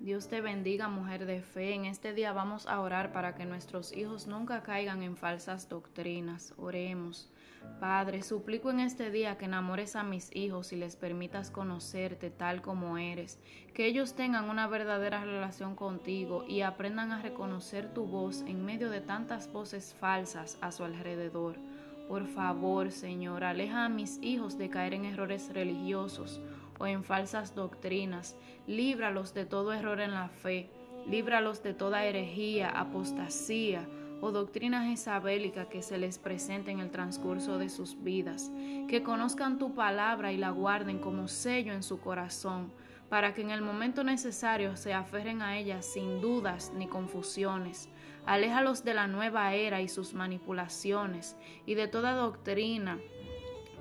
Dios te bendiga, mujer de fe. En este día vamos a orar para que nuestros hijos nunca caigan en falsas doctrinas. Oremos. Padre, suplico en este día que enamores a mis hijos y les permitas conocerte tal como eres, que ellos tengan una verdadera relación contigo y aprendan a reconocer tu voz en medio de tantas voces falsas a su alrededor. Por favor, Señor, aleja a mis hijos de caer en errores religiosos o en falsas doctrinas. Líbralos de todo error en la fe. Líbralos de toda herejía, apostasía o doctrina jezabélica que se les presente en el transcurso de sus vidas. Que conozcan tu palabra y la guarden como sello en su corazón, para que en el momento necesario se aferren a ella sin dudas ni confusiones. Aléjalos de la nueva era y sus manipulaciones y de toda doctrina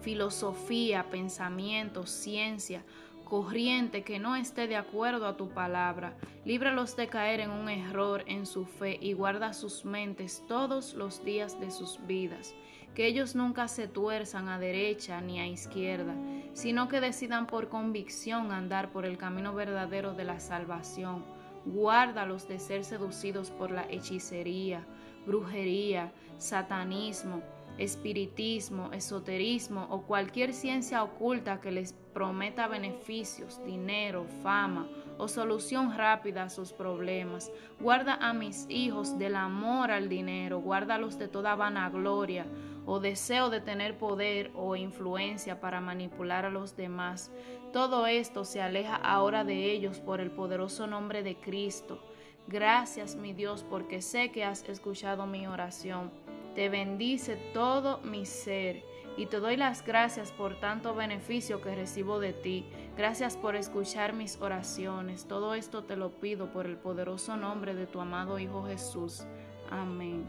filosofía, pensamiento, ciencia, corriente que no esté de acuerdo a tu palabra. Líbralos de caer en un error en su fe y guarda sus mentes todos los días de sus vidas. Que ellos nunca se tuerzan a derecha ni a izquierda, sino que decidan por convicción andar por el camino verdadero de la salvación. Guárdalos de ser seducidos por la hechicería, brujería, satanismo, espiritismo, esoterismo o cualquier ciencia oculta que les prometa beneficios, dinero, fama o solución rápida a sus problemas. Guarda a mis hijos del amor al dinero, guárdalos de toda vanagloria o deseo de tener poder o influencia para manipular a los demás. Todo esto se aleja ahora de ellos por el poderoso nombre de Cristo. Gracias, mi Dios, porque sé que has escuchado mi oración. Te bendice todo mi ser y te doy las gracias por tanto beneficio que recibo de ti. Gracias por escuchar mis oraciones. Todo esto te lo pido por el poderoso nombre de tu amado Hijo Jesús. Amén.